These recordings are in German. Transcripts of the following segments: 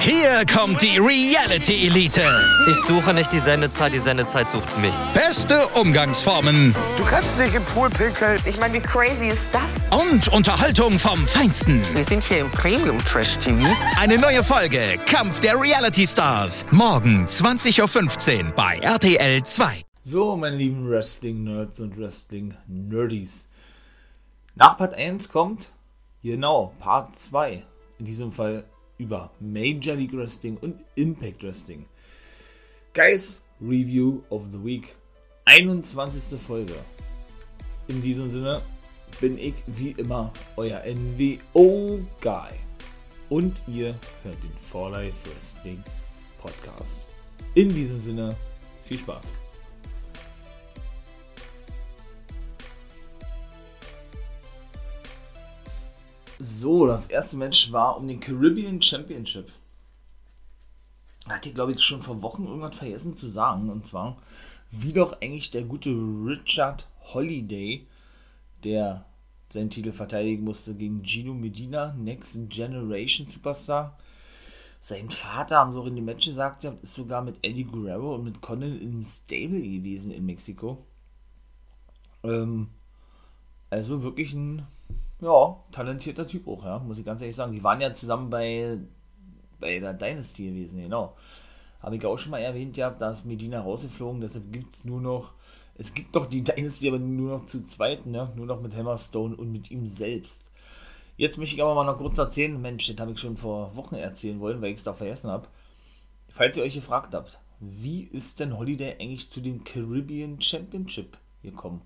Hier kommt die Reality Elite. Ich suche nicht die Sendezeit, die Sendezeit sucht mich. Beste Umgangsformen. Du kannst dich im Pool pinkeln. Ich meine, wie crazy ist das? Und Unterhaltung vom Feinsten. Wir sind hier im Premium Trash TV. Eine neue Folge Kampf der Reality Stars. Morgen 20.15 Uhr bei RTL 2. So, meine lieben Wrestling-Nerds und Wrestling-Nerdies. Nach Part 1 kommt, genau, Part 2. In diesem Fall über Major League Wrestling und Impact Wrestling. Guys, Review of the Week. 21. Folge. In diesem Sinne bin ich wie immer euer NWO-Guy. Und ihr hört den For Life Wrestling Podcast. In diesem Sinne, viel Spaß. So, das erste Match war um den Caribbean Championship. Hatte ich, glaube ich, schon vor Wochen irgendwas vergessen zu sagen. Und zwar, wie doch eigentlich der gute Richard Holiday, der seinen Titel verteidigen musste gegen Gino Medina, Next Generation Superstar. Sein Vater, haben sie auch in dem Match gesagt, ist sogar mit Eddie Guerrero und mit Conan im Stable gewesen in Mexiko. Ähm, also wirklich ein ja, talentierter Typ auch, ja, muss ich ganz ehrlich sagen. Die waren ja zusammen bei, bei der Dynasty gewesen, genau. Habe ich auch schon mal erwähnt, ja, da ist Medina rausgeflogen, deshalb gibt es nur noch, es gibt noch die Dynasty, aber nur noch zu zweit, ne? nur noch mit Hammerstone und mit ihm selbst. Jetzt möchte ich aber mal noch kurz erzählen, Mensch, das habe ich schon vor Wochen erzählen wollen, weil ich es da vergessen habe. Falls ihr euch gefragt habt, wie ist denn Holiday eigentlich zu dem Caribbean Championship gekommen?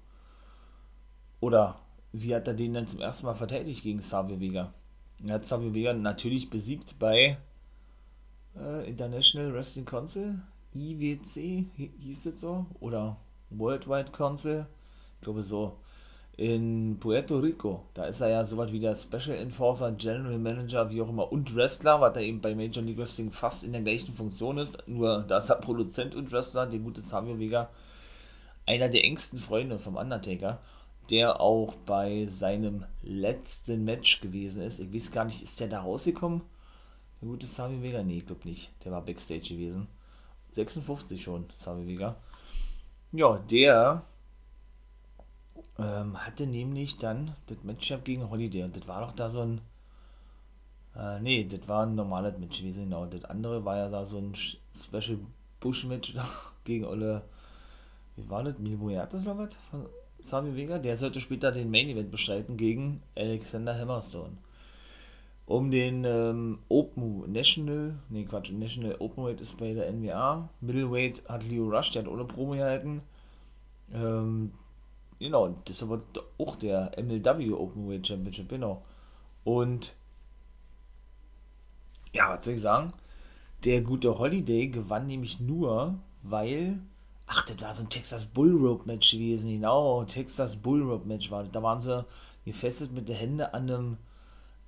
Oder wie hat er den dann zum ersten Mal verteidigt gegen Savio Vega? Er hat Savio Vega natürlich besiegt bei äh, International Wrestling Council, IWC hieß es so, oder Worldwide Council, ich glaube so, in Puerto Rico. Da ist er ja so was wie der Special Enforcer, General Manager, wie auch immer, und Wrestler, was er eben bei Major League Wrestling fast in der gleichen Funktion ist, nur da ist er Produzent und Wrestler, der gute Savio Vega, einer der engsten Freunde vom Undertaker der auch bei seinem letzten Match gewesen ist. Ich weiß gar nicht, ist der da rausgekommen? Der gute Sami Vega? Nee, ich glaube nicht. Der war Backstage gewesen. 56 schon, Sami Vega. Ja, der ähm, hatte nämlich dann das Matchup gegen Holiday. Und das war doch da so ein. Äh, nee, das war ein normales Match gewesen, genau. Das andere war ja da so ein Special Bush-Match gegen Olle. Wie war das? Mil Muertes oder was? Von Sami Vega, der sollte später den Main Event bestreiten gegen Alexander Hammerstone. Um den ähm, Open National, nee Quatsch, National Openweight ist bei der NWA. Middleweight hat Leo Rush, der hat ohne Promo gehalten. Ähm, genau, das ist aber auch der MLW Openweight Championship, genau. Und ja, was soll ich sagen? Der gute Holiday gewann nämlich nur, weil Ach, das war so ein Texas Bull Rope Match gewesen, genau. Texas Bull Rope Match war das. Da waren sie gefesselt mit den Händen an einem,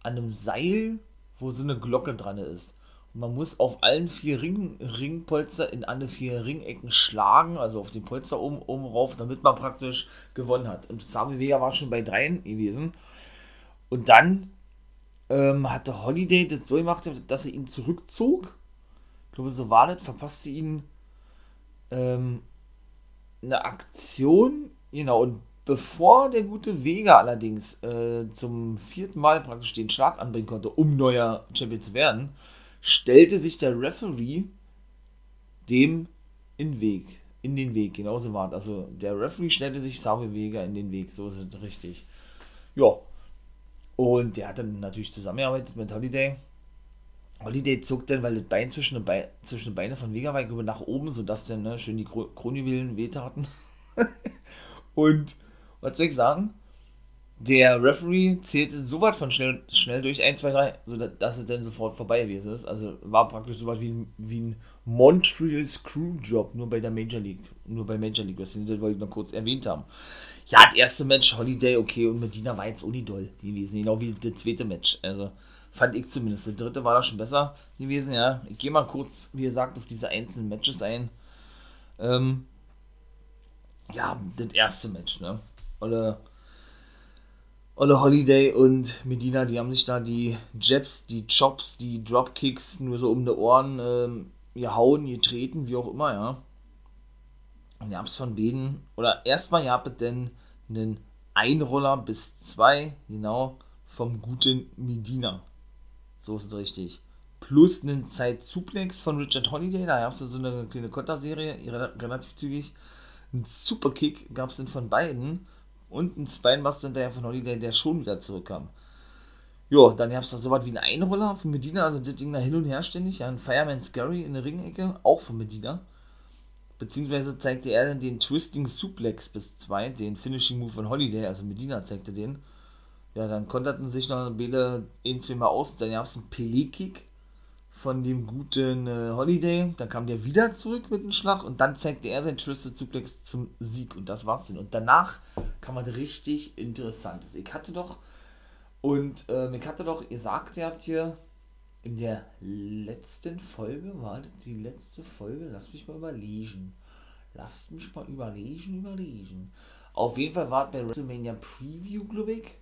an einem Seil, wo so eine Glocke dran ist. Und man muss auf allen vier Ring, Ringpolster in alle vier Ringecken schlagen, also auf den Polster oben, oben rauf, damit man praktisch gewonnen hat. Und Sami Vega war schon bei dreien gewesen. Und dann ähm, hatte Holiday das so gemacht, dass er ihn zurückzog. Ich glaube, so war das, verpasste ihn ähm, eine Aktion, genau, und bevor der gute Vega allerdings äh, zum vierten Mal praktisch den Schlag anbringen konnte, um neuer Champion zu werden, stellte sich der Referee dem in Weg, in den Weg, genauso war es. Also der Referee stellte sich Savio Vega in den Weg, so ist es richtig. Ja. Und der hat dann natürlich zusammengearbeitet mit Holiday. Holiday zog dann, weil das Bein zwischen den, Beine, zwischen den Beine von Vega war, nach oben, sodass dann ne, schön die Kronjuwelen wehtaten. und was soll ich sagen? Der Referee zählte so weit von schnell, schnell durch 1, 2, 3, sodass es dann sofort vorbei gewesen ist. Also war praktisch so weit wie, wie ein Montreal Screwjob, nur bei der Major League. Nur bei Major League Wrestling, das wollte ich noch kurz erwähnt haben. Ja, das erste Match, Holiday, okay, und Medina war jetzt unidoll gewesen, genau wie das zweite Match. Also Fand ich zumindest. Der dritte war da schon besser gewesen, ja. Ich gehe mal kurz, wie gesagt, auf diese einzelnen Matches ein. Ähm, ja, das erste Match, ne? Oder Olle Holiday und Medina, die haben sich da die Jabs, die Chops, die Dropkicks nur so um die Ohren ähm, gehauen, getreten, wie auch immer, ja. Und ihr habt es von beiden, oder erstmal ihr habt denn einen Einroller bis zwei, genau, vom guten Medina. So ist es richtig. Plus einen Zeit-Suplex von Richard Holiday, da gab es so eine kleine Konterserie, relativ zügig. Ein Superkick gab es dann von beiden und ein Spinebuster hinterher von Holiday, der schon wieder zurückkam. Ja, dann gab es da so was wie einen Einroller von Medina, also das Ding da hin und her ständig, ein Fireman Scary in der Ringecke, auch von Medina. Beziehungsweise zeigte er dann den Twisting Suplex bis 2, den Finishing Move von Holiday, also Medina zeigte den. Ja, dann konterten sich noch beide zwei Mal aus, dann gab es einen Pelé-Kick von dem guten äh, Holiday. Dann kam der wieder zurück mit dem Schlag und dann zeigte er sein Twisted Suplex zum Sieg und das war's dann. Und danach kam man richtig Interessantes. Ich hatte doch, und äh, ich hatte doch, ihr sagt, ihr habt hier in der letzten Folge, war das die letzte Folge? Lass mich mal überlegen. Lasst mich mal überlegen, überlegen. Auf jeden Fall war es bei WrestleMania Preview, glaube ich.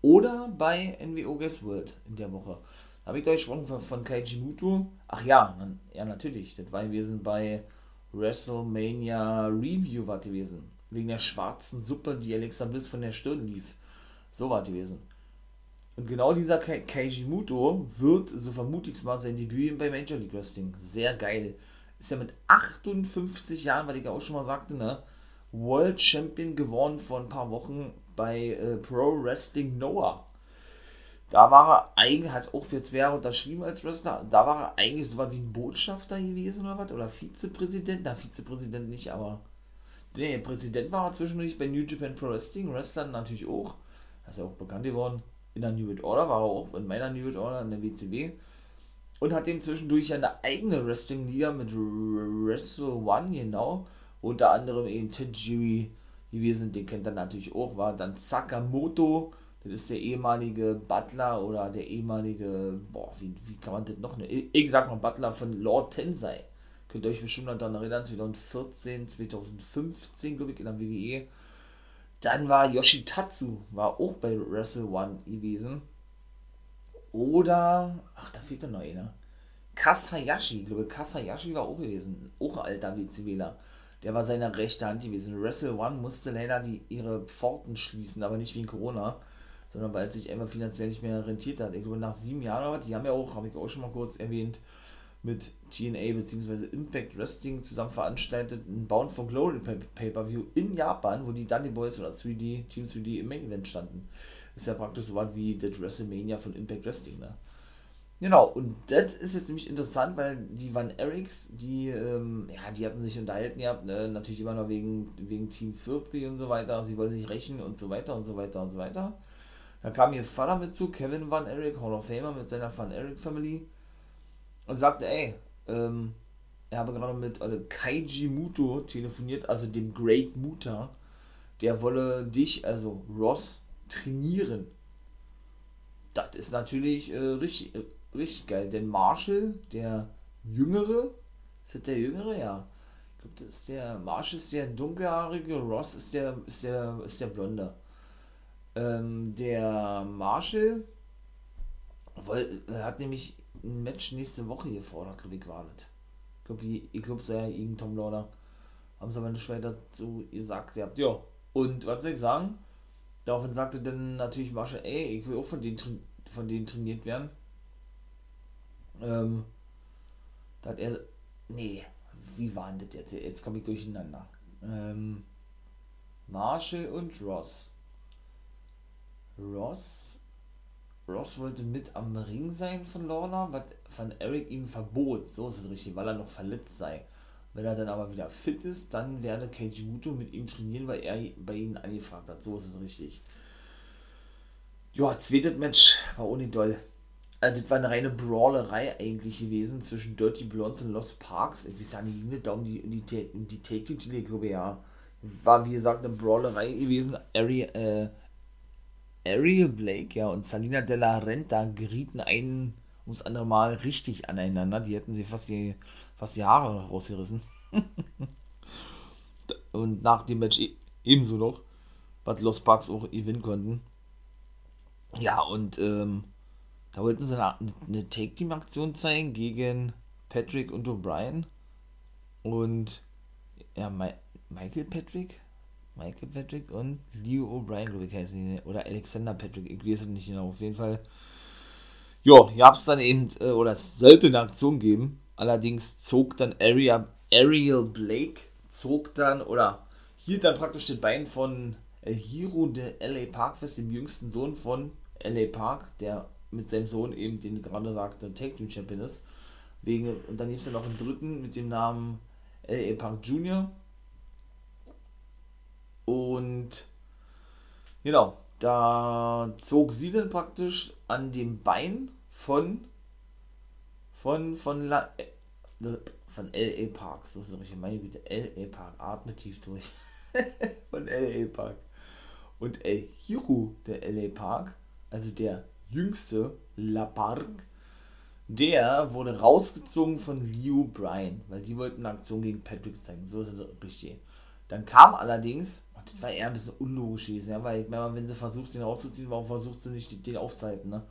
Oder bei NWO Guess World in der Woche. Da habe ich euch gesprochen von, von Kaiji Muto. Ach ja, ja, natürlich. Das war gewesen bei WrestleMania Review, war gewesen. Wegen der schwarzen Suppe, die Alexa Bliss von der Stirn lief. So war gewesen. Und genau dieser Keiji Muto wird, so vermute ich mal, sein Debüt bei Major League Wrestling. Sehr geil. Ist ja mit 58 Jahren, weil ich ja auch schon mal sagte, ne? World Champion geworden vor ein paar Wochen bei äh, Pro Wrestling Noah. Da war er eigentlich, hat auch für zwei Jahre unterschrieben als Wrestler, da war er eigentlich so was wie ein Botschafter gewesen oder was? Oder Vizepräsident? Na, Vizepräsident nicht, aber. Nee, Präsident war er zwischendurch bei New Japan Pro Wrestling, Wrestler natürlich auch. Das ist ja auch bekannt geworden in der New World Order, war er auch in meiner New World Order in der WCW. Und hat dem zwischendurch eine eigene Wrestling-Liga mit Wrestle One, genau. Unter anderem eben Tajiri gewesen, den kennt er natürlich auch, war dann Sakamoto, das ist der ehemalige Butler oder der ehemalige, boah, wie, wie kann man das noch, ne? Ich sag mal Butler von Lord Tensei. Könnt ihr euch bestimmt noch daran erinnern, 2014, 2015, glaube ich, in der WWE dann war Yoshitatsu, war auch bei Wrestle One gewesen. Oder, ach, da fehlt doch noch einer. Kasayashi, ich glaube, Kasayashi war auch gewesen. Auch alter WCWler. Der war seine rechte Hand gewesen. Wrestle One musste leider die, ihre Pforten schließen, aber nicht wegen Corona, sondern weil es sich einfach finanziell nicht mehr rentiert hat. Ich glaube, nach sieben Jahren oder was, die haben ja auch, habe ich auch schon mal kurz erwähnt, mit TNA bzw. Impact Wrestling zusammen veranstaltet, ein Bound for Glory Pay-Per-View in Japan, wo die Dudley Boys oder 3D, Team 3D im Main Event standen. Ist ja praktisch so was wie das WrestleMania von Impact Wrestling, ne? Genau, und das ist jetzt nämlich interessant, weil die Van Erics, die, ähm, ja, die hatten sich unterhalten gehabt, ne? natürlich immer noch wegen, wegen Team 50 und so weiter, sie wollen sich rächen und so weiter und so weiter und so weiter. Da kam ihr Vater mit zu, Kevin Van Eric, Hall of Famer mit seiner Van Eric Family und sagte, ey, ähm, er habe gerade mit also Kaiji Muto telefoniert, also dem Great Muta, der wolle dich, also Ross, trainieren. Das ist natürlich äh, richtig, äh, richtig geil, denn Marshall, der Jüngere, ist das der Jüngere? Ja. Ich glaube, das ist der, Marshall ist der dunkelhaarige, Ross ist der, ist der, ist der Blonde. Ähm, der Marshall weil, hat nämlich ein Match nächste Woche gefordert, glaube ich, war das. Ich glaube, ich glaube, es ja gegen Tom Lauder. Haben sie aber nicht weiter so gesagt. Habt, ja. Und was soll ich sagen? Daraufhin sagte dann natürlich Masche, ey, ich will auch von denen, von denen trainiert werden. Ähm, da hat er, nee, wie war denn das jetzt? Jetzt komme ich durcheinander. Ähm, Marshall und Ross. Ross Ross wollte mit am Ring sein von Lorna, was von Eric ihm verbot, so ist es richtig, weil er noch verletzt sei. Wenn er dann aber wieder fit ist, dann werde Keiji Muto mit ihm trainieren, weil er bei ihnen angefragt hat. So ist es richtig. Ja, zweites Match war ohne doll. Also, das war eine reine Brawlerei eigentlich gewesen zwischen Dirty Blondes und Lost Parks. Ich weiß ja nicht, da um die, um die, um die Take-Titel, glaube ja. War wie gesagt eine Brawlerei gewesen. Ari, äh, Ariel Blake ja, und Salina de la Renta gerieten ein ums andere Mal richtig aneinander. Die hätten sie fast die, fast die Haare rausgerissen. und nach dem Match e-, ebenso noch, was Los Parks auch gewinnen konnten. Ja, und ähm, da wollten sie eine, eine Take-Team-Aktion zeigen gegen Patrick und O'Brien. Und ja, Ma Michael Patrick? Michael Patrick und Leo O'Brien, glaube ich, heißen die. Oder Alexander Patrick, ich weiß es nicht genau. Auf jeden Fall. Ja, gab es dann eben, äh, oder es sollte eine Aktion geben. Allerdings zog dann Area, Ariel Blake, zog dann, oder hielt dann praktisch das Bein von El Hero de LA Parkfest, dem jüngsten Sohn von LA Park, der mit seinem Sohn eben, den gerade sagte, Tag Team Champion ist. Wegen, und dann gibt es ja noch einen dritten mit dem Namen LA Park Jr. Und genau, da zog sie dann praktisch an dem Bein von von von La, von LA Park, so ist richtig, meine Güte, LA Park, atme tief durch. von LA Park. Und El Hiro der LA Park, also der jüngste La Park, der wurde rausgezogen von Liu Bryan, weil die wollten eine Aktion gegen Patrick zeigen. So ist es richtig. Dann kam allerdings, und das war eher ein bisschen unlogisch gewesen, ja, weil ich meine, wenn sie versucht, den rauszuziehen, warum versucht sie nicht, den aufzuhalten, ne?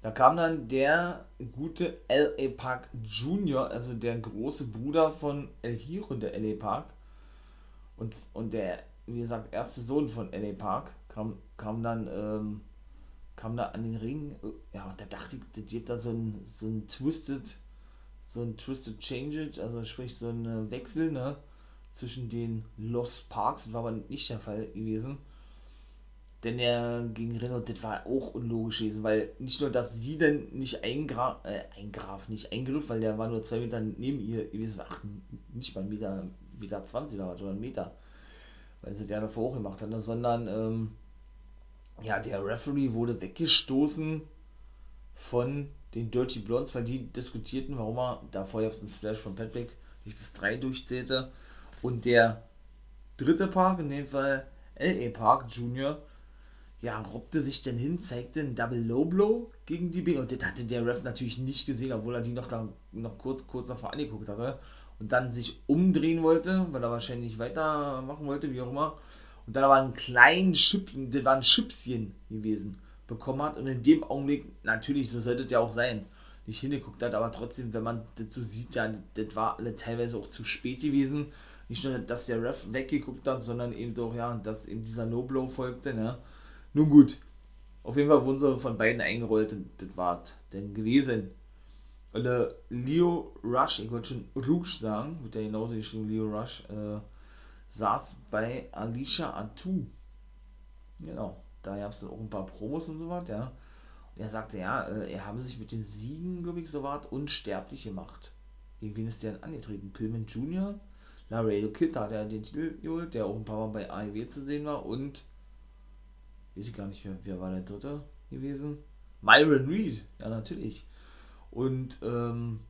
Da kam dann der gute L.A. Park Jr., also der große Bruder von El Hiro, der L.A. Park. Und, und der, wie gesagt, erste Sohn von L.A. Park kam, kam dann ähm, kam da an den Ring, ja, und da dachte ich, das gibt da so ein, so ein Twisted, so ein Twisted Change also sprich so ein Wechsel, ne, zwischen den Lost Parks, das war aber nicht der Fall gewesen. Denn der gegen Renault, das war auch unlogisch gewesen, weil nicht nur, dass sie denn nicht eingraf, äh, eingraf, nicht eingriff, weil der war nur zwei Meter neben ihr gewesen, ach, nicht mal ein Meter, Meter 20 oder was, oder ein Meter, weil sie der davor auch gemacht hat, sondern, ähm, ja, der Referee wurde weggestoßen von den Dirty Blondes, weil die diskutierten, warum er, da vorher einen Splash von Patrick, ich bis drei durchzählte. Und der dritte Park, in dem Fall LA Park Junior, ja, robbte sich dann hin, zeigte einen Double Low Blow gegen die Bing. Und das hatte der Ref natürlich nicht gesehen, obwohl er die noch, da, noch kurz, kurz davor angeguckt hatte. Und dann sich umdrehen wollte, weil er wahrscheinlich weitermachen wollte, wie auch immer und dann aber einen kleinen Chip, das war ein Chipschen gewesen, bekommen hat und in dem Augenblick, natürlich, so sollte es ja auch sein, nicht hingeguckt hat, aber trotzdem, wenn man das so sieht, ja, das war alle teilweise auch zu spät gewesen. Nicht nur, dass der Ref weggeguckt hat, sondern eben doch, ja, dass eben dieser No-Blow folgte, ne. Nun gut, auf jeden Fall wurden sie von beiden eingerollt und das war es denn gewesen. Leo Rush, ich wollte schon Rouge sagen, wird ja genauso geschrieben, Leo Rush, äh, saß bei Alicia Atu. Genau, da gab es auch ein paar Promos und so was, ja. Und er sagte, ja, äh, er habe sich mit den Siegen, glaube ich, so was unsterblich gemacht. Gegen wen ist der denn angetreten? Pillman Jr., Laredo Kid hat er den Titel geholt, der auch ein paar Mal bei AEW zu sehen war und weiß ich gar nicht, wer, wer war der dritte gewesen? Myron Reed, ja natürlich. Und, ähm,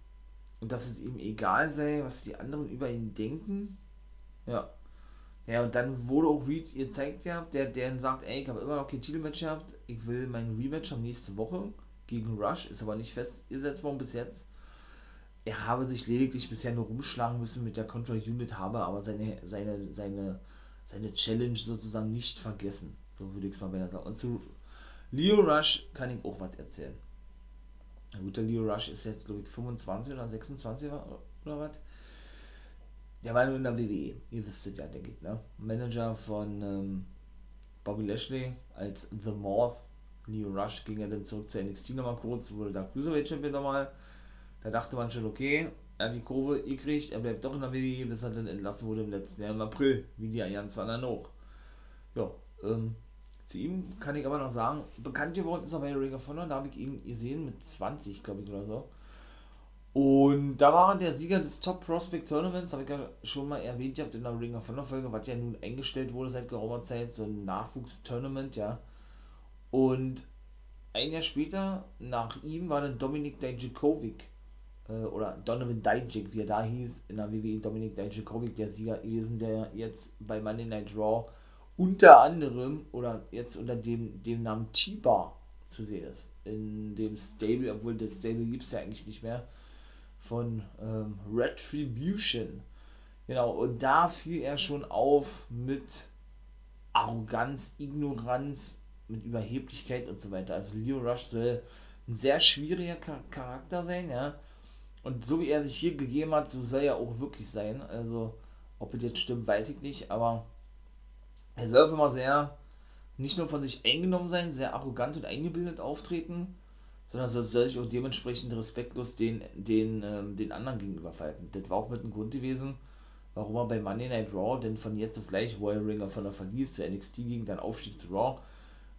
und dass es ihm egal sei, was die anderen über ihn denken. Ja, ja, und dann wurde auch Reed gezeigt, ja, der, der sagt, ey, ich habe immer noch kein Titelmatch gehabt, ich will mein Rematch am nächste Woche gegen Rush, ist aber nicht festgesetzt worden bis jetzt. Er habe sich lediglich bisher nur rumschlagen müssen mit der Control Unit, habe aber seine, seine, seine, seine Challenge sozusagen nicht vergessen. So würde ich es mal besser sagen. Und zu Leo Rush kann ich auch was erzählen. Ein guter Leo Rush ist jetzt, glaube ich, 25 oder 26 oder, oder was. Der war nur in der WWE, ihr wisst es ja, denke ich, ne? Manager von ähm, Bobby Lashley als The Moth. Leo Rush ging ja dann zurück zu NXT nochmal kurz, wurde da Cruiserweight Champion nochmal. Da dachte man schon, okay, er hat die Kurve gekriegt, er bleibt doch in der WWE, bis er dann entlassen wurde im letzten Jahr im April, wie die ganzen anderen auch. Ja, ähm, zu ihm kann ich aber noch sagen, bekannt geworden ist er bei Ring of Honor, da habe ich ihn gesehen mit 20, glaube ich, oder so. Und da war der Sieger des Top Prospect Tournaments, habe ich ja schon mal erwähnt, ihr habt in der Ring of Honor Folge, was ja nun eingestellt wurde seit geraumer Zeit, so ein Nachwuchstournament, ja. Und ein Jahr später, nach ihm, war dann Dominik Dijakovic, äh, oder Donovan Dijak, wie er da hieß, in der WWE Dominik Dijakovic, der Sieger gewesen, der jetzt bei Monday Night Raw unter anderem, oder jetzt unter dem, dem Namen T-Bar zu sehen ist. In dem Stable, obwohl das Stable gibt es ja eigentlich nicht mehr von ähm, Retribution. Genau, und da fiel er schon auf mit Arroganz, Ignoranz, mit Überheblichkeit und so weiter. Also Leo Rush soll ein sehr schwieriger Charakter sein, ja. Und so wie er sich hier gegeben hat, so soll er auch wirklich sein. Also, ob es jetzt stimmt, weiß ich nicht, aber er soll immer sehr, nicht nur von sich eingenommen sein, sehr arrogant und eingebildet auftreten, sondern soll sich auch dementsprechend respektlos den, den, ähm, den anderen gegenüber verhalten. Das war auch mit dem Grund gewesen, warum er bei Monday Night Raw denn von jetzt auf gleich Royal Ringer von der Verlies zu NXT ging, dann Aufstieg zu Raw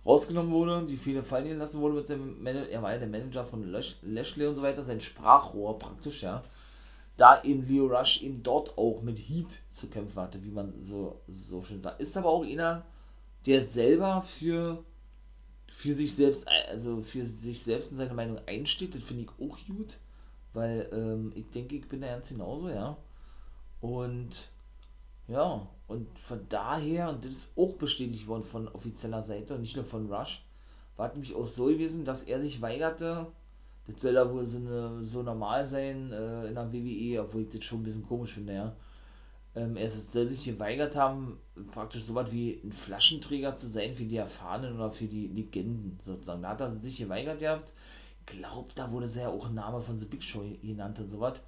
rausgenommen wurde, die viele fallen lassen wurde mit seinem Manager, er war ja der Manager von Lashley und so weiter, sein Sprachrohr praktisch, ja. Da eben Leo Rush eben dort auch mit Heat zu kämpfen hatte, wie man so, so schön sagt. Ist aber auch einer, der selber für, für sich selbst, also für sich selbst in seine Meinung einsteht, das finde ich auch gut, weil ähm, ich denke, ich bin da ganz genauso, ja. Und ja, und von daher, und das ist auch bestätigt worden von offizieller Seite und nicht nur von Rush, war es nämlich auch so gewesen, dass er sich weigerte, das soll da wohl so, eine, so normal sein äh, in der WWE, obwohl ich das schon ein bisschen komisch finde, ja. Ähm, er soll sich geweigert haben, praktisch so was wie ein Flaschenträger zu sein für die Erfahrenen oder für die Legenden, sozusagen. Da hat er sich geweigert gehabt. Glaubt, da wurde sehr auch ein Name von The Big Show genannt und sowas.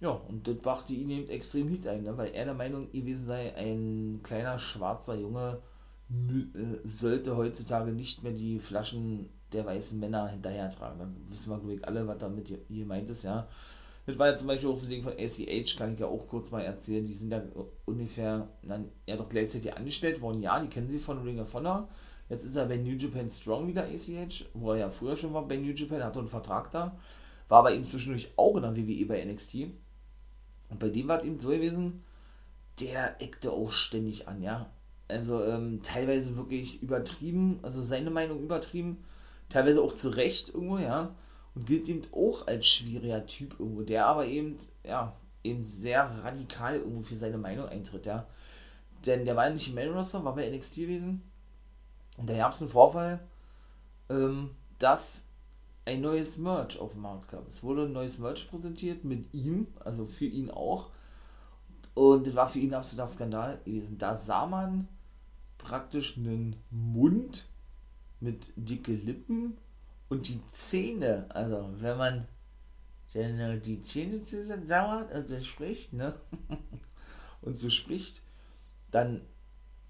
Ja, und das brachte ihn eben extrem Hit ein, ne? weil er der Meinung gewesen sei, ein kleiner schwarzer Junge äh, sollte heutzutage nicht mehr die Flaschen der weißen Männer hinterher tragen. Dann wissen wir, glaube ich, alle, was damit gemeint ist, ja. Das war ja zum Beispiel auch so ein Ding von ACH, kann ich ja auch kurz mal erzählen. Die sind ja ungefähr, dann ja doch gleichzeitig angestellt worden. Ja, die kennen sie von Ring of Honor. Jetzt ist er bei New Japan Strong wieder ACH, wo er ja früher schon war bei New Japan, hatte einen Vertrag da. War aber eben zwischendurch auch in der WWE bei NXT. Und bei dem war es eben so gewesen, der eckte auch ständig an, ja. Also ähm, teilweise wirklich übertrieben, also seine Meinung übertrieben, teilweise auch zu Recht irgendwo, ja. Und gilt eben auch als schwieriger Typ irgendwo, der aber eben, ja, eben sehr radikal irgendwo für seine Meinung eintritt, ja. Denn der war ja nicht im Main Roster, war bei NXT gewesen. Und da gab es einen Vorfall, ähm, dass ein neues Merch auf den Markt kam. Es wurde ein neues Merch präsentiert mit ihm, also für ihn auch. Und das war für ihn ein absoluter Skandal gewesen. Da sah man praktisch einen Mund mit dicke Lippen und die Zähne. Also, wenn man denn die Zähne zusammensauert und so spricht, ne? und so spricht, dann,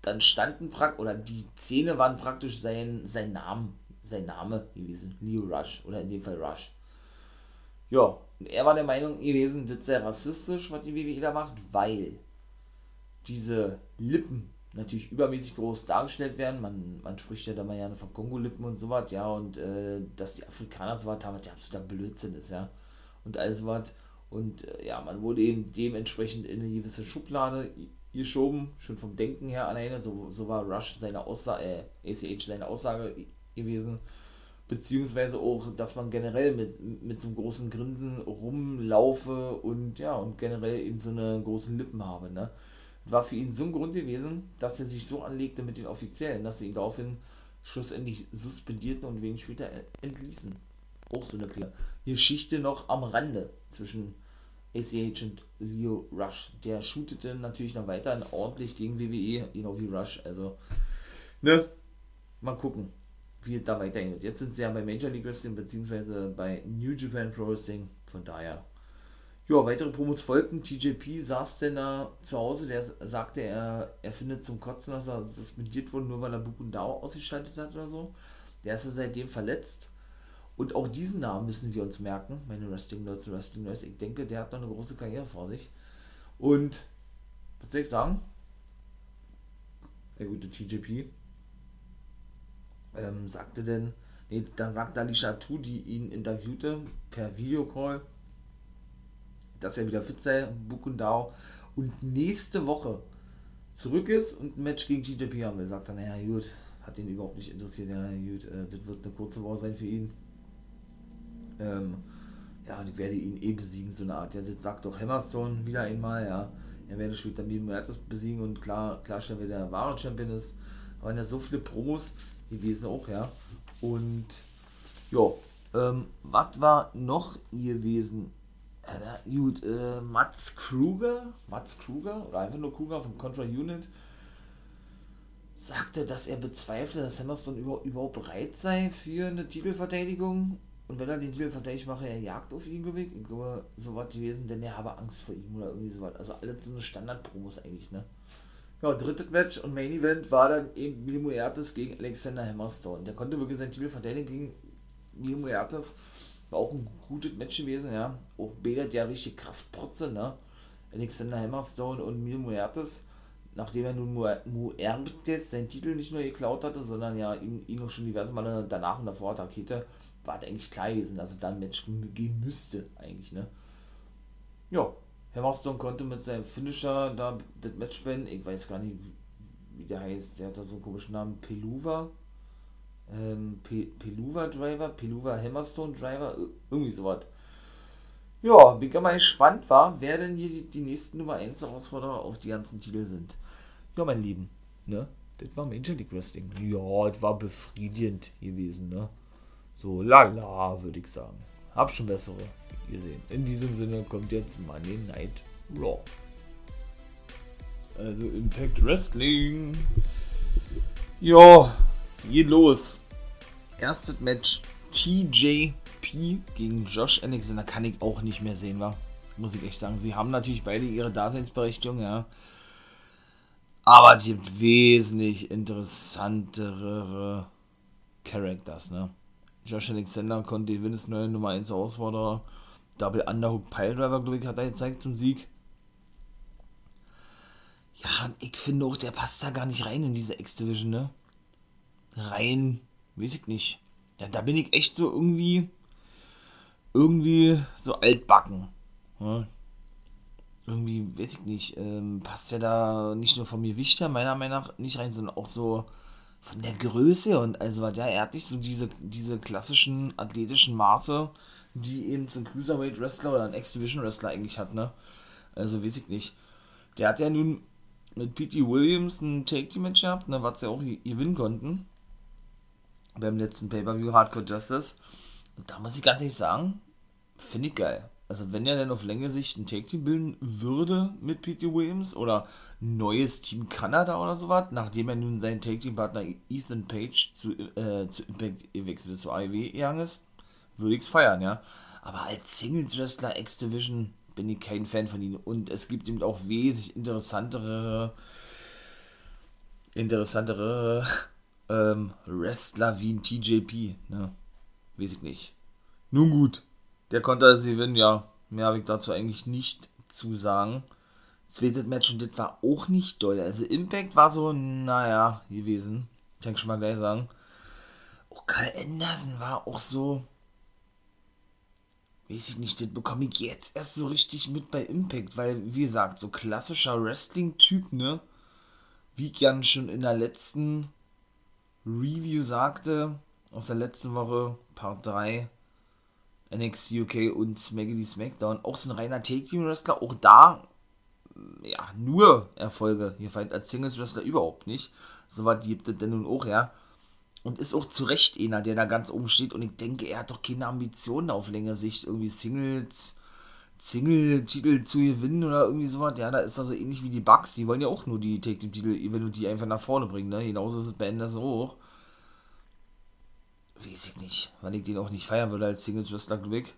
dann standen praktisch, oder die Zähne waren praktisch sein, sein Name sein Name gewesen, Leo Rush oder in dem Fall Rush. Ja, er war der Meinung gewesen, das sei rassistisch, was die WWE da macht, weil diese Lippen natürlich übermäßig groß dargestellt werden. Man, man spricht ja da mal gerne von Kongo-Lippen und sowas, ja, und äh, dass die Afrikaner sowas haben, der absoluter Blödsinn ist, ja. Und all sowas. Und äh, ja, man wurde eben dementsprechend in eine gewisse Schublade geschoben, schon vom Denken her alleine. So, so war Rush seine Aussage, äh, ACH seine Aussage gewesen. Beziehungsweise auch, dass man generell mit, mit so einem großen Grinsen rumlaufe und ja, und generell eben so eine großen Lippen habe. Ne? War für ihn so ein Grund gewesen, dass er sich so anlegte mit den Offiziellen, dass sie ihn daraufhin schlussendlich suspendierten und wenig später entließen. Auch so eine kleine Geschichte noch am Rande zwischen ACH und Leo Rush. Der shootete natürlich noch weiter ordentlich gegen WWE, genau wie Rush. Also, ne? Mal gucken wie es da weitergeht. Jetzt sind sie ja bei Major League Wrestling beziehungsweise bei New Japan Pro Wrestling. Von daher. Ja, weitere Promos folgten. TJP saß denn da zu Hause, der sagte, er, er findet zum Kotzen, dass er suspendiert wurde, nur weil er Bukundao ausgeschaltet hat oder so. Der ist ja seitdem verletzt. Und auch diesen Namen müssen wir uns merken, meine Wrestling Nerds und Wrestling Nerds. Ich denke, der hat noch eine große Karriere vor sich. Und, was soll ich sagen? Der gute TJP ähm, sagte denn, nee, dann sagt Alicia Tu, die ihn interviewte per Videocall, dass er wieder fit sei, Bukundao, und nächste Woche zurück ist und ein Match gegen TJP haben will. Sagt dann, naja, gut, hat ihn überhaupt nicht interessiert, ja, gut, äh, das wird eine kurze Woche sein für ihn. Ähm, ja, und ich werde ihn eh besiegen, so eine Art. Ja, das sagt doch Hammerstone wieder einmal, ja. Er werde später Mertes besiegen und klar, klarstellen, wer der wahre Champion ist. Aber ja so viele Promos, gewesen auch, ja. Und ja, ähm, was war noch gewesen? Äh, gut, äh, Mats Kruger, Mats Kruger oder einfach nur Kruger von Contra Unit sagte, dass er bezweifle, dass Hammerstone über, überhaupt bereit sei für eine Titelverteidigung. Und wenn er den Titel verteidigt, mache er Jagd auf ihn, glaube ich. Ich glaube, so was gewesen, denn er habe Angst vor ihm oder irgendwie sowas. Also alles so eine Standard-Promos eigentlich, ne? Ja, drittes Match und Main Event war dann eben Mil Muertes gegen Alexander Hammerstone. Der konnte wirklich seinen Titel verteidigen gegen Mil Muertes. War auch ein gutes Match gewesen, ja. Auch beide ja richtig Kraftprotze, ne? Alexander Hammerstone und Mil Muertes nachdem er nun Muertes seinen Titel nicht nur geklaut hatte, sondern ja ihn, ihn auch schon diverse Male danach und davor attackierte, war eigentlich klar gewesen, dass es dann Match gehen müsste, eigentlich, ne? Ja, Hammerstone konnte mit seinem Finisher da das Match beenden, ich weiß gar nicht, wie der heißt, der hat da so einen komischen Namen, Peluva, ähm, Pe Peluva Driver, Peluva Hammerstone Driver, irgendwie sowas. Ja, bin mal gespannt war, wer denn hier die, die nächsten Nummer 1 Herausforderer auf die ganzen Titel sind. Ja, mein Lieben, ne? Das war Major League Wrestling. Ja, das war befriedigend gewesen, ne? So, lala, würde ich sagen. Hab schon bessere gesehen. In diesem Sinne kommt jetzt Money Night Raw. Also Impact Wrestling. Ja, geht los. Erstes Match. TJP gegen Josh Alexander kann ich auch nicht mehr sehen, war. Muss ich echt sagen. Sie haben natürlich beide ihre Daseinsberechtigung, ja. Aber die wesentlich interessantere Characters, ne? Josh Alexander konnte den Winnes neue Nummer 1 Herausforderer. Double Underhook Piledriver, glaube ich, hat er gezeigt zum Sieg. Ja, ich finde auch, der passt da gar nicht rein in diese X-Division, ne? Rein, weiß ich nicht. Ja, da bin ich echt so irgendwie, irgendwie so altbacken. Ja? irgendwie, weiß ich nicht, ähm, passt ja da nicht nur vom Gewicht her meiner Meinung nach nicht rein, sondern auch so von der Größe und also war der, er hat nicht so diese, diese klassischen athletischen Maße, die eben so ein Cruiserweight Wrestler oder ein X-Division Wrestler eigentlich hat, ne? Also weiß ich nicht. Der hat ja nun mit P.T. Williams ein Take-Team-Match gehabt, ne, was sie auch gewinnen konnten. Beim letzten Pay-Per-View Hardcore Justice. Und da muss ich ganz ehrlich sagen, finde ich geil also wenn er denn auf längere Sicht ein Take Team bilden würde mit Pete Williams oder neues Team Kanada oder sowas, nachdem er nun seinen Take Team Partner Ethan Page zu, äh, zu Impact wechselt zu AEW gegangen ist, würde ich es feiern, ja. Aber als Singles Wrestler X Division bin ich kein Fan von ihm und es gibt eben auch wesentlich interessantere interessantere ähm, Wrestler wie ein TJP, ne? Weiß ich nicht. Nun gut. Der konnte also gewinnen, ja. Mehr habe ich dazu eigentlich nicht zu sagen. Zweites Match und das war auch nicht doll. Also Impact war so, naja, gewesen. Kann ich schon mal gleich sagen. Auch Karl Anderson war auch so. Weiß ich nicht, das bekomme ich jetzt erst so richtig mit bei Impact, weil, wie gesagt, so klassischer Wrestling-Typ, ne? Wie ich ja schon in der letzten Review sagte, aus der letzten Woche, Part 3, NXT UK und Smackity Smackdown. Auch so ein reiner Take-Team-Wrestler. Auch da, ja, nur Erfolge. Hier fällt als Singles-Wrestler überhaupt nicht. So was gibt es denn nun auch, ja. Und ist auch zu Recht einer, der da ganz oben steht. Und ich denke, er hat doch keine Ambitionen auf längere Sicht, irgendwie Singles, Single-Titel zu gewinnen oder irgendwie sowas. Ja, da ist er so ähnlich wie die Bugs. Die wollen ja auch nur die Take-Team-Titel, wenn du die einfach nach vorne bringen, ne? Genauso ist es bei Anderson auch weiß ich nicht, weil ich den auch nicht feiern würde als Singles Wrestler, glaube ich.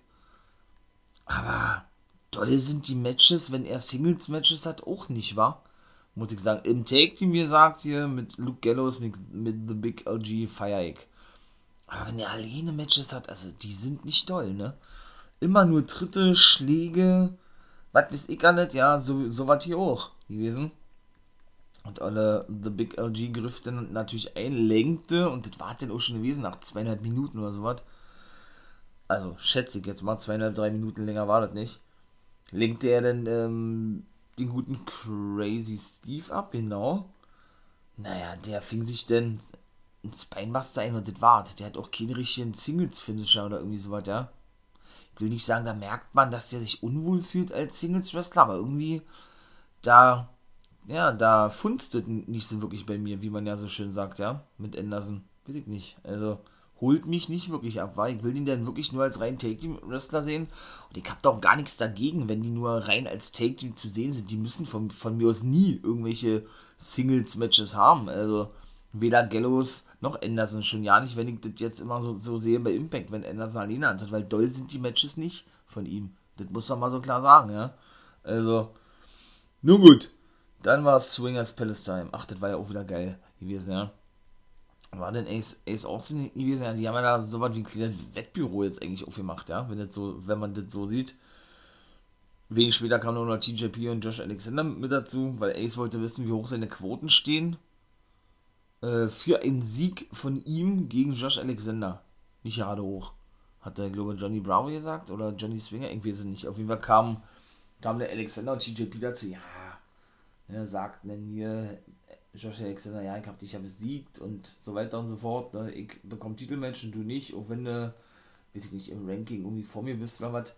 Aber toll sind die Matches, wenn er Singles Matches hat, auch nicht, wahr? Muss ich sagen. Im Take Team, wie gesagt, hier mit Luke Gallows, mit, mit The Big LG feier ich. Aber wenn er alleine Matches hat, also die sind nicht toll, ne? Immer nur Tritte, Schläge, was weiß ich gar nicht, ja, so, so was hier auch gewesen und alle The Big LG Griff dann natürlich einlenkte und das war dann auch schon gewesen nach zweieinhalb Minuten oder sowas. Also schätze ich jetzt mal, zweieinhalb, drei Minuten länger war das nicht. Lenkte er dann ähm, den guten Crazy Steve ab, genau. Naja, der fing sich dann ein Spinebuster ein und das war's. Der hat auch keinen richtigen Singles-Finisher oder irgendwie sowas, ja. Ich will nicht sagen, da merkt man, dass der sich unwohl fühlt als Singles-Wrestler, aber irgendwie da ja, da funstet nicht so wirklich bei mir, wie man ja so schön sagt, ja, mit Anderson. Weiß ich nicht. Also, holt mich nicht wirklich ab, weil ich will ihn dann wirklich nur als rein Take-Team-Wrestler sehen. Und ich habe doch gar nichts dagegen, wenn die nur rein als Take-Team zu sehen sind. Die müssen von, von mir aus nie irgendwelche Singles-Matches haben. Also, weder Gallows noch Anderson. Schon ja nicht, wenn ich das jetzt immer so, so sehe bei Impact, wenn Anderson alleine antritt, weil doll sind die Matches nicht von ihm. Das muss man mal so klar sagen, ja. Also, nun gut. Dann war es Swingers Palestine. Ach, das war ja auch wieder geil gewesen, ja. War denn Ace, Ace Austin gewesen? Ja, die haben ja da so was wie ein kleines Wettbüro jetzt eigentlich aufgemacht, ja. Wenn, das so, wenn man das so sieht. Wenig später kam noch TJP und Josh Alexander mit dazu, weil Ace wollte wissen, wie hoch seine Quoten stehen äh, für einen Sieg von ihm gegen Josh Alexander. Nicht gerade hoch. Hat der, glaube ich, Johnny Bravo gesagt oder Johnny Swinger, irgendwie sind nicht. Auf jeden Fall kam, kam der Alexander und TJP dazu, ja, er sagt dann hier, Josh Alexander, ja, ich hab dich ja besiegt und so weiter und so fort. Ne? Ich bekomme Titelmatch und du nicht, auch wenn du, weiß ich nicht, im Ranking irgendwie vor mir bist oder was.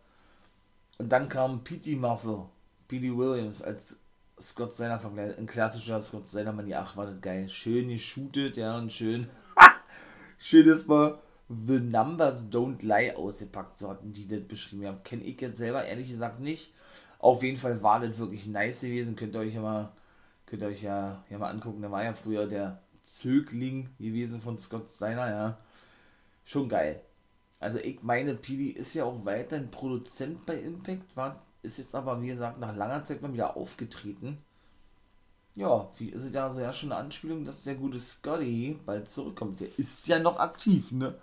Und dann kam P.T. Muscle, P.D. Williams als Scott Steiner Vergleich, ein klassischer Scott Steiner Mann, ja, ach, war das geil. Schön geshootet, ja, und schön, schön ist mal The Numbers Don't Lie ausgepackt, so hatten die das beschrieben. Ja, kenne ich jetzt selber ehrlich gesagt nicht. Auf jeden Fall war das wirklich nice gewesen. Könnt ihr euch ja mal, könnt ihr euch ja, ja mal angucken. Da war ja früher der Zögling gewesen von Scott Steiner, ja. Schon geil. Also ich meine, Pili ist ja auch weiterhin Produzent bei Impact, war, ist jetzt aber, wie gesagt, nach langer Zeit mal wieder aufgetreten. Ja, wie ist es ja also ja schon eine Anspielung, dass der gute Scotty bald zurückkommt. Der ist ja noch aktiv, ne?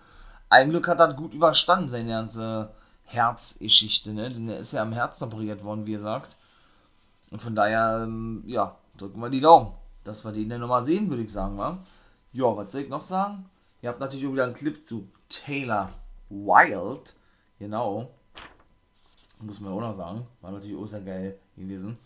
Ein Glück hat er gut überstanden, seine ganze Herzgeschichte, ne? Denn er ist ja am Herzen operiert worden, wie gesagt. Und von daher, ähm, ja, drücken wir die Daumen, dass wir den dann nochmal sehen, würde ich sagen, wa? Ja, was soll ich noch sagen? Ihr habt natürlich auch wieder einen Clip zu Taylor Wild, genau. Muss man auch noch sagen. War natürlich auch sehr geil gewesen.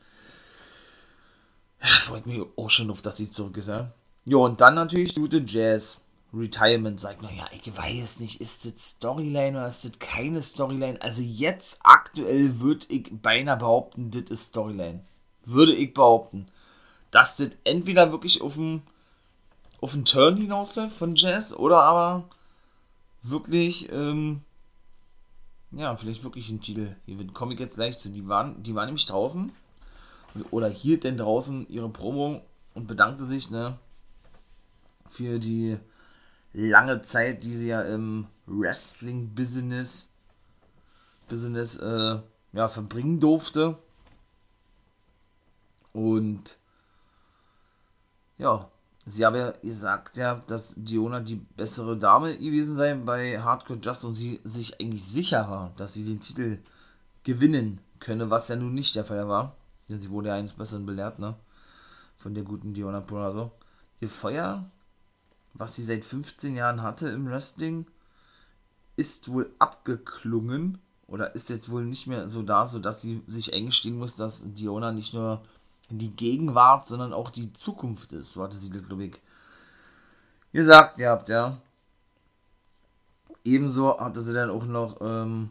Freut mich auch schon auf, dass sie zurück ist, ja. Ja, und dann natürlich gute Jazz. Retirement sagt, naja, ich weiß nicht, ist das Storyline oder ist das keine Storyline? Also jetzt aktuell würde ich beinahe behaupten, das ist Storyline. Würde ich behaupten. Dass das entweder wirklich auf einen auf einen Turn hinausläuft von Jazz oder aber wirklich, ähm, ja, vielleicht wirklich einen Titel gewinnen. Komme ich jetzt gleich zu. Die waren, die waren nämlich draußen oder hielt denn draußen ihre Promo und bedankte sich, ne, für die lange Zeit, die sie ja im Wrestling-Business Business, äh, ja, verbringen durfte. Und ja, sie habe ja gesagt, ja, dass Diona die bessere Dame gewesen sei bei Hardcore Just und sie sich eigentlich sicher war, dass sie den Titel gewinnen könne, was ja nun nicht der Fall war. Denn sie wurde ja eines Besseren belehrt, ne? Von der guten Diona Purazo. Ihr Feuer, was sie seit 15 Jahren hatte im Wrestling, ist wohl abgeklungen oder ist jetzt wohl nicht mehr so da, sodass sie sich eingestehen muss, dass Diona nicht nur die Gegenwart, sondern auch die Zukunft ist, so hatte sie ich, gesagt, ihr habt, ja. Ebenso hatte sie dann auch noch, ähm,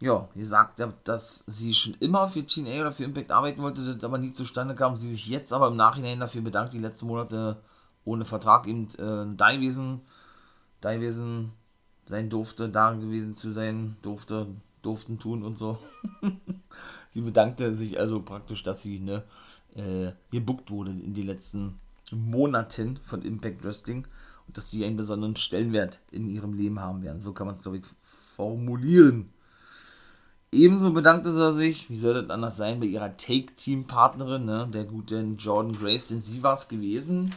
ja, gesagt, dass sie schon immer für TNA oder für Impact arbeiten wollte, das aber nie zustande kam, sie sich jetzt aber im Nachhinein dafür bedankt, die letzten Monate ohne Vertrag eben äh, da gewesen, da gewesen sein durfte, da gewesen zu sein, durfte, durften tun und so. sie bedankte sich also praktisch, dass sie ne, äh, gebuckt wurde in den letzten Monaten von Impact Wrestling und dass sie einen besonderen Stellenwert in ihrem Leben haben werden. So kann man es, glaube ich, formulieren. Ebenso bedankte sie sich, wie soll das anders sein, bei ihrer Take-Team-Partnerin, ne, der guten Jordan Grace, denn sie war es gewesen,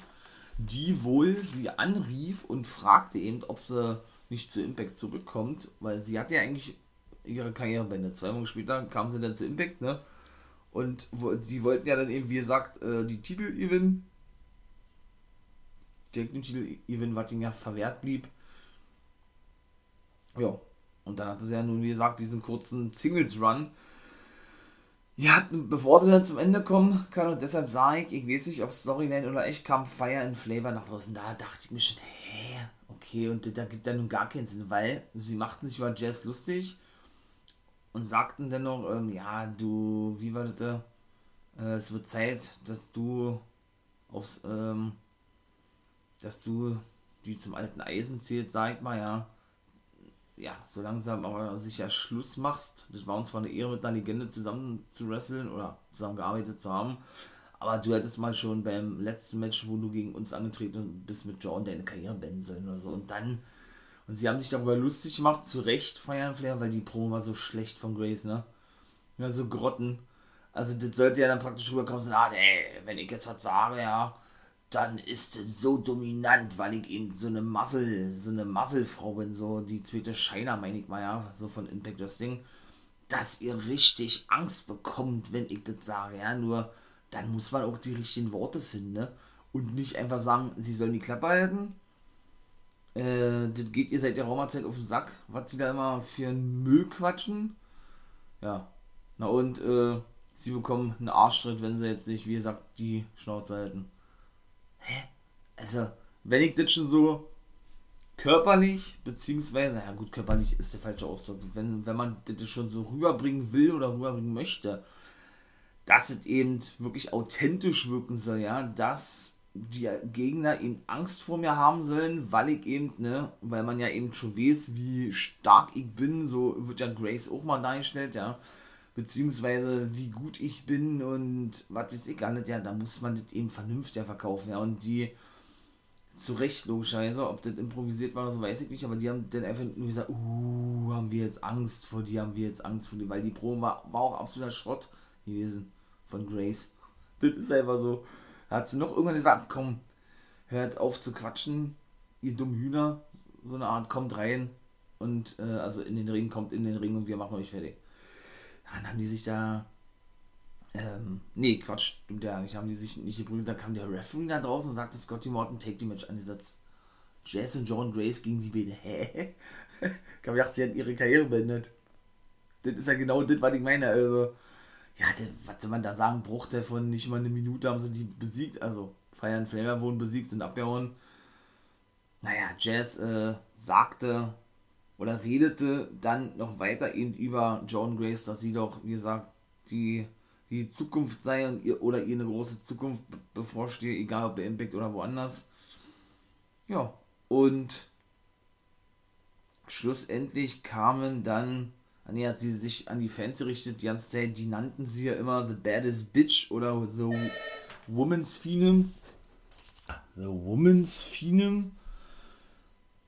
die wohl sie anrief und fragte eben, ob sie nicht zu Impact zurückkommt, weil sie hat ja eigentlich ihre Karriere beendet. Zwei Wochen später kam sie dann zu Impact, ne? Und die wollten ja dann eben, wie gesagt, äh, die Titel gewinnen. Direkt den Titel gewinnen, was ihnen ja verwehrt blieb. Ja. Und dann hatte sie ja nun, wie gesagt, diesen kurzen Singles-Run. Ja, bevor sie dann zum Ende kommen kann, und deshalb sage ich, ich weiß nicht, ob Storyline oder echt kam Fire and Flavor nach draußen. Da dachte ich mir schon, hä, okay, und da gibt dann nun gar keinen Sinn, weil sie machten sich über Jazz lustig und sagten dennoch, ähm, ja, du, wie war das? Äh, es wird Zeit, dass du aufs, ähm, dass du die zum alten Eisen zählt, sag mal, ja. Ja, so langsam aber sicher Schluss machst. Das war uns zwar eine Ehre, mit einer Legende zusammen zu wresteln oder zusammengearbeitet zu haben. Aber du hättest mal schon beim letzten Match, wo du gegen uns angetreten bist, mit John deine Karriere beenden sollen oder so. Und dann, und sie haben sich darüber lustig gemacht, zu Recht feiern Flair, weil die Promo war so schlecht von Grace, ne? Ja, so Grotten. Also das sollte ja dann praktisch rüberkommen, so, ah, ey, wenn ich jetzt was sage, ja, dann ist es so dominant, weil ich eben so eine Muzzle, so eine Muzzlefrau bin, so die zweite Shiner, meine ich mal, ja, so von Impact Wrestling, dass ihr richtig Angst bekommt, wenn ich das sage, ja, nur dann muss man auch die richtigen Worte finden, ne? Und nicht einfach sagen, sie sollen die Klappe halten. Äh, das geht ihr seit der Raumerzeit auf den Sack, was sie da immer für einen Müll quatschen. Ja. Na und, äh, sie bekommen einen Arschtritt, wenn sie jetzt nicht, wie gesagt, die Schnauze halten. Hä? Also, wenn ich das schon so körperlich, beziehungsweise, ja gut, körperlich ist der falsche Ausdruck, wenn, wenn man das schon so rüberbringen will oder rüberbringen möchte, dass es eben wirklich authentisch wirken soll, ja, dass die Gegner eben Angst vor mir haben sollen, weil ich eben, ne, weil man ja eben schon weiß, wie stark ich bin, so wird ja Grace auch mal dargestellt, ja, beziehungsweise wie gut ich bin und was weiß ich alles, ja, da muss man das eben vernünftiger verkaufen, ja, und die zu Recht logischerweise, ob das improvisiert war oder so, weiß ich nicht, aber die haben dann einfach nur gesagt, uh, haben wir jetzt Angst vor dir, haben wir jetzt Angst vor dir, weil die Probe war, war auch absoluter Schrott gewesen von Grace. Das ist einfach so. Hat sie noch irgendwann gesagt, komm, hört auf zu quatschen, ihr dummen Hühner. So eine Art, kommt rein und, äh, also in den Ring, kommt in den Ring und wir machen euch fertig. Dann haben die sich da, ähm, nee, Quatsch, stimmt ja nicht, haben die sich nicht geprügelt. Dann kam der Referee da draußen und sagte, Scotty Morton, take die Match angesetzt. Jazz und John Grace gegen die beide. Hä? ich habe gedacht, sie hat ihre Karriere beendet. Das ist ja genau das, was ich meine. Also, ja, was soll man da sagen, Bruchteil von nicht mal eine Minute haben sie die besiegt. Also Fire and Flamer wurden besiegt, sind abgehauen. Naja, Jazz äh, sagte oder redete dann noch weiter eben über John Grace, dass sie doch, wie gesagt, die, die Zukunft sei und ihr, oder ihr eine große Zukunft bevorstehe, egal ob bei Impact oder woanders. Ja, und schlussendlich kamen dann nee, hat sie sich an die Fans gerichtet, die ganze Zeit, die nannten sie ja immer The Baddest Bitch oder The Woman's Phenom. The Woman's Phenom.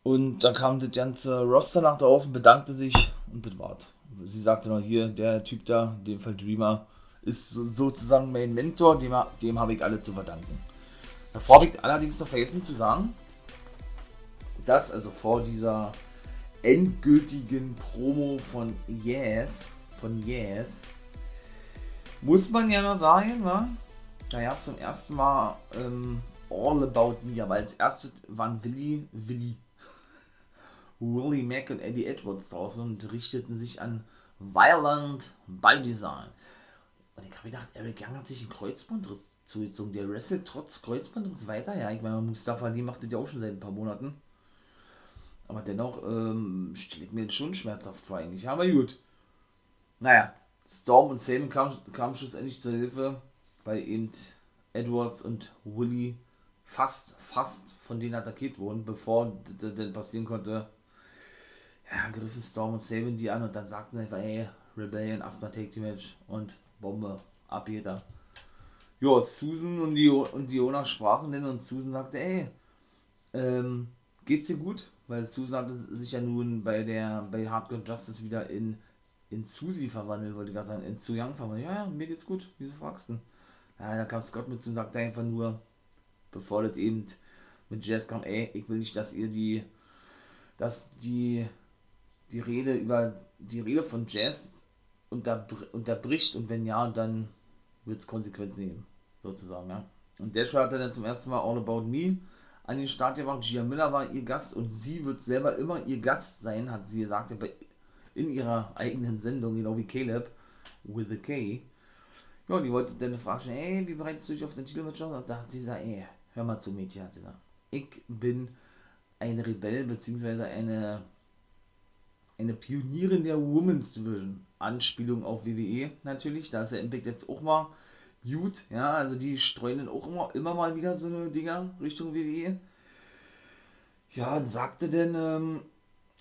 Und da kam das ganze Roster nach draußen, bedankte sich und das war's. Sie sagte noch hier, der Typ da, in dem Fall Dreamer, ist sozusagen mein Mentor, dem, dem habe ich alle zu verdanken. Davor habe ich allerdings noch vergessen zu sagen, dass also vor dieser endgültigen Promo von Yes, von Yes, muss man ja noch sagen, wa? Da gab es zum ersten Mal ähm, All About Me, aber als erstes waren Willy, Willy, Willie Mack und Eddie Edwards draußen und richteten sich an Violent by Design. Und ich habe gedacht, Eric Young hat sich einen Kreuzbandriss zugezogen. Der wrestelt trotz Kreuzbandriss weiter. Ja, ich meine, Mustafa Ali macht das ja auch schon seit ein paar Monaten. Aber dennoch ähm, stelle ich mir jetzt schon schmerzhaft vor eigentlich. Aber gut. Naja, Storm und Sam kamen kam schlussendlich zur Hilfe, weil eben Edwards und Willy fast, fast von denen attackiert wurden, bevor das denn passieren konnte. Ja, griffen Storm und Saban die an und dann sagten einfach, ey, Rebellion, 8 Take the Match und Bombe, ab jeder. Ja, Susan und, die, und Diona sprachen denn und Susan sagte, ey, ähm, geht's dir gut? Weil Susan hatte sich ja nun bei der bei Hardcore Justice wieder in in Susi verwandelt, wollte ich gerade sagen, in Su Young verwandelt. Ja, ja, mir geht's gut, wieso fragst du? Ja, da kam Scott mit und sagte einfach nur, bevor das eben mit Jazz kam, ey, ich will nicht, dass ihr die, dass die, die Rede über, die Rede von Jazz unterbr unterbricht und wenn ja, dann wird es Konsequenzen nehmen, sozusagen, ja. Und der hatte dann zum ersten Mal All About Me an den Start gebracht. Gia Miller war ihr Gast und sie wird selber immer ihr Gast sein, hat sie gesagt, in ihrer eigenen Sendung, genau wie Caleb, with a K. Ja, die wollte dann fragen, ey, wie bereitest du dich auf den Titelmatch vor? Und da hat sie gesagt, ey, hör mal zu, Mädchen, hat sie gesagt. Ich bin eine Rebell, beziehungsweise eine, eine Pionierin der Women's Division. Anspielung auf WWE natürlich, da ist der Impact jetzt auch mal gut, ja, also die streuen dann auch immer, immer mal wieder so eine Dinger Richtung WWE. Ja, und sagte denn, ähm,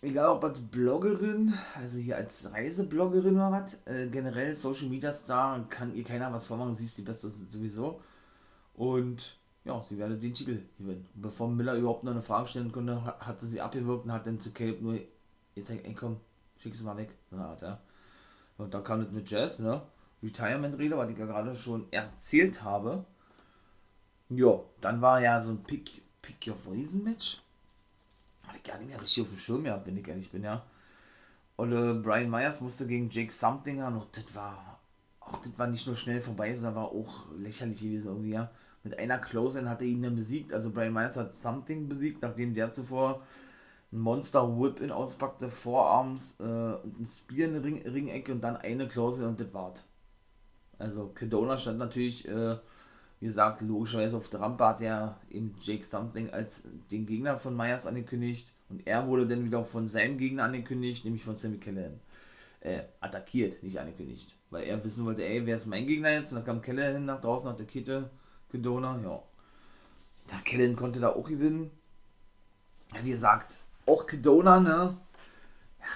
egal ob als Bloggerin, also hier als Reisebloggerin oder was, äh, generell Social Media Star, kann ihr keiner was vormachen, sie ist die Beste sowieso. Und ja, sie werde den Titel gewinnen. Bevor Miller überhaupt noch eine Frage stellen konnte, hat, sie sie abgewirkt und hat dann zu Caleb nur jetzt sagt, ey komm, schick sie mal weg. So eine Art, ja. Und dann kam das mit Jazz, ne? Retirement-Rede, was ich ja gerade schon erzählt habe. Ja, dann war ja so ein Pick, Pick Your Poison Match. Habe ich gar nicht mehr richtig auf dem Schirm gehabt, wenn ich ehrlich bin, ja. Und äh, Brian Myers musste gegen Jake Something an und das war auch das war nicht nur schnell vorbei, sondern war auch lächerlich gewesen irgendwie, ja. Mit einer Close-In hat er ihn dann besiegt. Also Brian Myers hat Something besiegt, nachdem der zuvor ein Monster Whip-In auspackte, Vorarms äh, und ein Spear in der Ring Ringecke und dann eine Close-In und das war's. Also Kedona stand natürlich, äh, wie gesagt, logischerweise auf der Rampe hat er eben Jake Stumpling als den Gegner von Myers angekündigt und er wurde dann wieder von seinem Gegner angekündigt, nämlich von Sammy Callahan. Äh, attackiert, nicht angekündigt. Weil er wissen wollte, ey, wer ist mein Gegner jetzt? Und dann kam Callahan nach draußen, nach der Kette, Kedona, ja. Der Callahan konnte da auch gewinnen. Wie gesagt, auch Kedona, ne?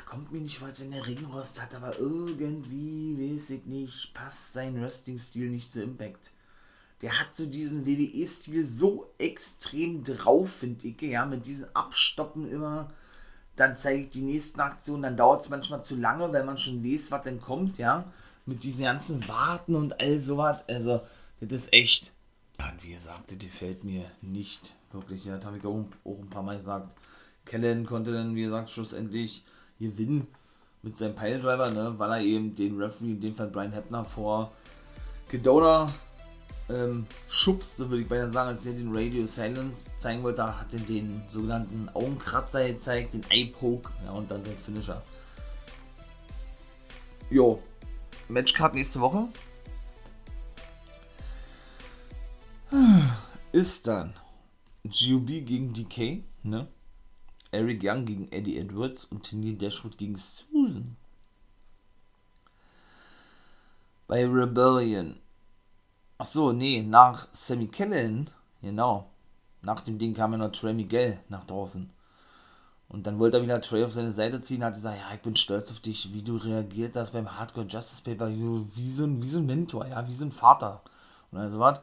Kommt mir nicht vor, als wenn der Ringrost hat, aber irgendwie, weiß ich nicht, passt sein Wrestling-Stil nicht zu Impact. Der hat so diesen WWE-Stil so extrem drauf, finde ich, ja, mit diesen Abstoppen immer. Dann zeige ich die nächsten Aktionen, dann dauert es manchmal zu lange, weil man schon weiß, was denn kommt, ja. Mit diesen ganzen Warten und all sowas. Also, das ist echt. Und wie gesagt, das gefällt mir nicht wirklich. Ja, das habe ich auch, auch ein paar Mal gesagt. Kellen konnte dann, wie gesagt, schlussendlich gewinnen mit seinem Piledriver, ne, weil er eben den Referee, in dem Fall Brian Heppner, vor Gedona ähm, schubste, würde ich beinahe sagen, als er den Radio Silence zeigen wollte, hat er den sogenannten Augenkratzer gezeigt, den Eye Poke, ja, und dann sein Finisher. Jo, Matchcard nächste Woche. Ist dann GUB gegen DK, ne? Eric Young gegen Eddie Edwards und Tiny Dashwood gegen Susan. Bei Rebellion. Achso, nee, nach Sammy Kellen, genau. Nach dem Ding kam ja noch Trey Miguel nach draußen. Und dann wollte er wieder Trey auf seine Seite ziehen, hat gesagt, ja, ich bin stolz auf dich, wie du reagiert hast beim Hardcore Justice Paper, wie so ein, wie so ein Mentor, ja, wie so ein Vater. Und also was.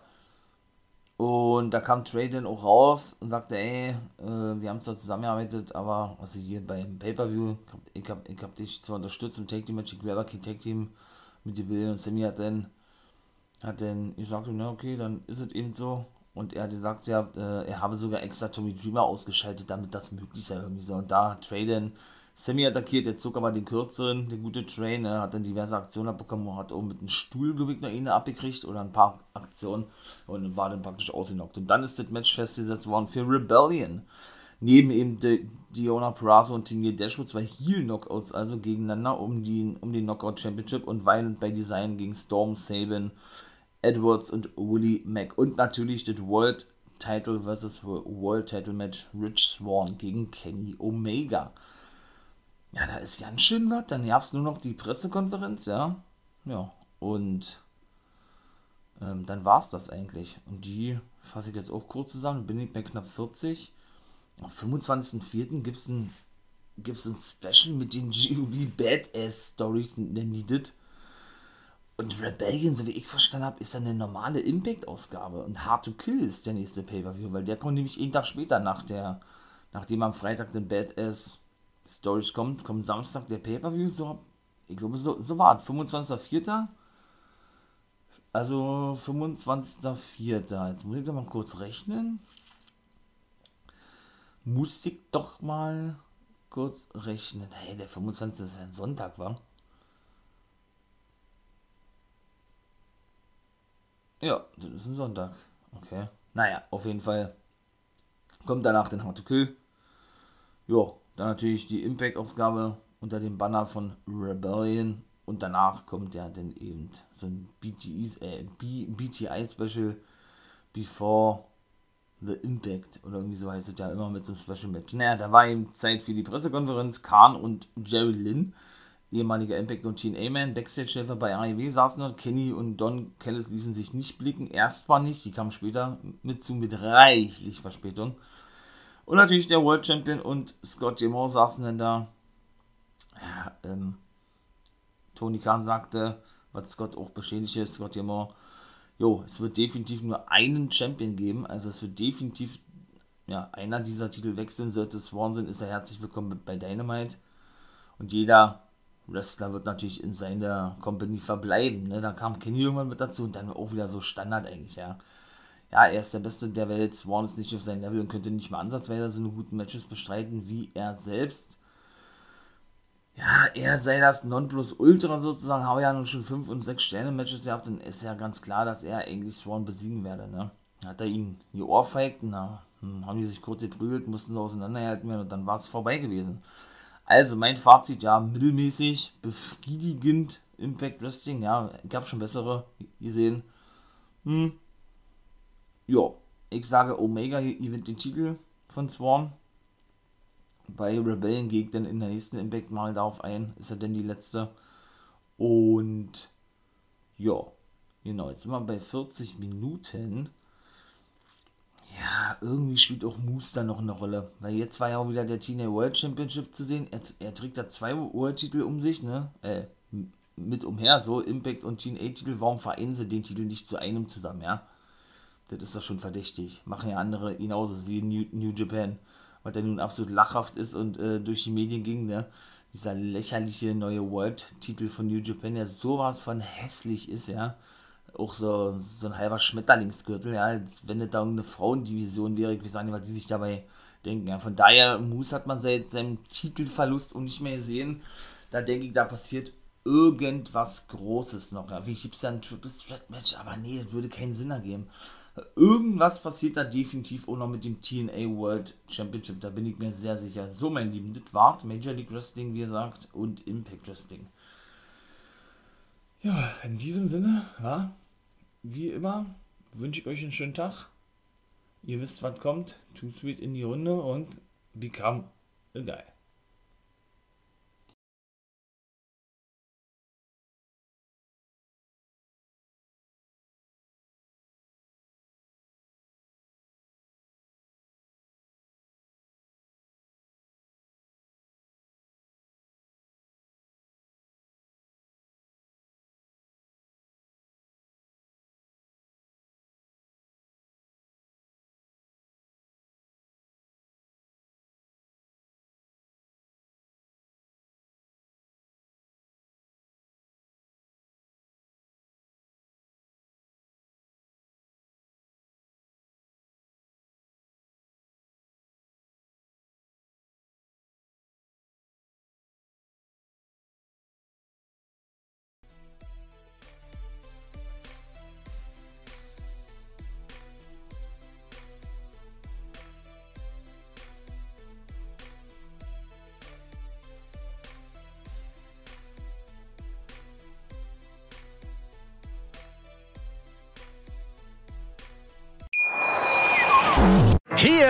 Und da kam Trey auch raus und sagte, ey, äh, wir haben zwar zusammengearbeitet, aber was ich hier beim Pay-Per-View, ich hab, ich hab dich zwar unterstützt im Take Team Match, ich wäre kein Take Team mit dir Bill und Sammy hat dann, hat dann gesagt, na okay, dann ist es eben so. Und er hat gesagt, ja, äh, er habe sogar extra Tommy Dreamer ausgeschaltet, damit das möglich sei irgendwie so. Und da Trey dann Sammy attackiert, der zog aber den kürzeren, der gute Train, ne, hat dann diverse Aktionen abbekommen, hat auch mit einem Stuhl, glaube ich, noch eine abgekriegt oder ein paar Aktionen und war dann praktisch ausgenockt. Und dann ist das Match festgesetzt worden für Rebellion. Neben eben De Diona Perazo und Tinier Dashwood zwei Heel-Knockouts, also gegeneinander um, die, um den Knockout Championship und Violent by Design gegen Storm Sabin, Edwards und Willie Mack. Und natürlich das World Title vs. World Title Match Rich Swan gegen Kenny Omega. Ja, da ist ganz schön was. Dann gab es nur noch die Pressekonferenz, ja. Ja, und ähm, dann war es das eigentlich. Und die fasse ich jetzt auch kurz zusammen. Bin ich bei knapp 40. Am 25.04. gibt es ein, ein Special mit den GUB Badass Stories, nennen die das. Und Rebellion, so wie ich verstanden habe, ist eine normale Impact-Ausgabe. Und Hard to Kill ist der nächste Pay-Per-View, weil der kommt nämlich einen Tag später nach der, nachdem am Freitag den Badass Stories kommt, kommt Samstag der Pay-Per-View, so, ich glaube, so, so war es, 25.04. Also 25.04. Jetzt muss ich doch mal kurz rechnen. Muss ich doch mal kurz rechnen. Hey, der 25. ist ein Sonntag, war? Ja, das ist ein Sonntag. Okay. Naja, auf jeden Fall kommt danach den How to. Ja, dann natürlich die Impact-Ausgabe unter dem Banner von Rebellion. Und danach kommt ja dann eben so ein BTI, äh, BTI-Special Before the Impact. Oder irgendwie so heißt es ja immer mit so einem Special Match. Naja, da war eben Zeit für die Pressekonferenz. Khan und Jerry Lynn, ehemaliger Impact und TNA-Man, Backstage-Chef bei AEW, saßen dort. Kenny und Don Kellis ließen sich nicht blicken. Erst war nicht, die kamen später mit zu mit reichlich Verspätung. Und natürlich der World Champion und Scott Demore saßen dann da. Ja, ähm, Tony Khan sagte, was Scott auch beschädigt ist, Scott Demore, jo, es wird definitiv nur einen Champion geben. Also es wird definitiv, ja, einer dieser Titel wechseln sollte. Swanson ist er herzlich willkommen bei Dynamite. Und jeder Wrestler wird natürlich in seiner Company verbleiben. Ne? Da kam Kenny irgendwann mit dazu und dann auch wieder so Standard eigentlich, ja. Ja, er ist der Beste der Welt. Swan ist nicht auf seinem Level und könnte nicht mal ansatzweise so eine guten Matches bestreiten wie er selbst ja, er sei das Nonplusultra sozusagen, habe ja nun schon 5 und 6 Sterne-Matches gehabt, dann ist ja ganz klar, dass er eigentlich Swan besiegen werde, ne? Hat er ihn geohrfeigt, na, hm, haben die sich kurz geprügelt, mussten auseinanderhalten werden und dann war es vorbei gewesen. Also mein Fazit, ja, mittelmäßig, befriedigend Impact Wrestling, ja, ich habe schon bessere gesehen. Hm. Ja, ich sage, Omega gewinnt den Titel von Swan bei Rebellion geht dann in der nächsten Impact mal darauf ein. Ist ja denn die letzte. Und ja, genau, jetzt sind wir bei 40 Minuten. Ja, irgendwie spielt auch Moose da noch eine Rolle. Weil jetzt war ja auch wieder der Teenage World Championship zu sehen. Er, er trägt da zwei World-Titel um sich, ne? Äh, mit umher, so Impact und Teenage-Titel. Warum vereinen sie den Titel nicht zu einem zusammen, ja? Das ist doch schon verdächtig. Machen ja andere genauso, sie New, New Japan weil der nun absolut lachhaft ist und äh, durch die Medien ging, ne? Dieser lächerliche neue World-Titel von New Japan, der sowas von hässlich ist, ja. Auch so, so ein halber Schmetterlingsgürtel, ja, als wenn das da irgendeine Frauendivision wäre, ich weiß nicht, was die sich dabei denken. Ja. Von daher, Moose hat man seit seinem Titelverlust und nicht mehr gesehen. Da denke ich, da passiert irgendwas Großes noch. Ja. Wie gibt es ja ein Triple Threat Match, aber nee, das würde keinen Sinn ergeben. Irgendwas passiert da definitiv auch noch mit dem TNA World Championship. Da bin ich mir sehr sicher. So, mein Lieben, das war Major League Wrestling, wie gesagt, und Impact Wrestling. Ja, in diesem Sinne, ja, wie immer, wünsche ich euch einen schönen Tag. Ihr wisst, was kommt. Too Sweet in die Runde und become a guy.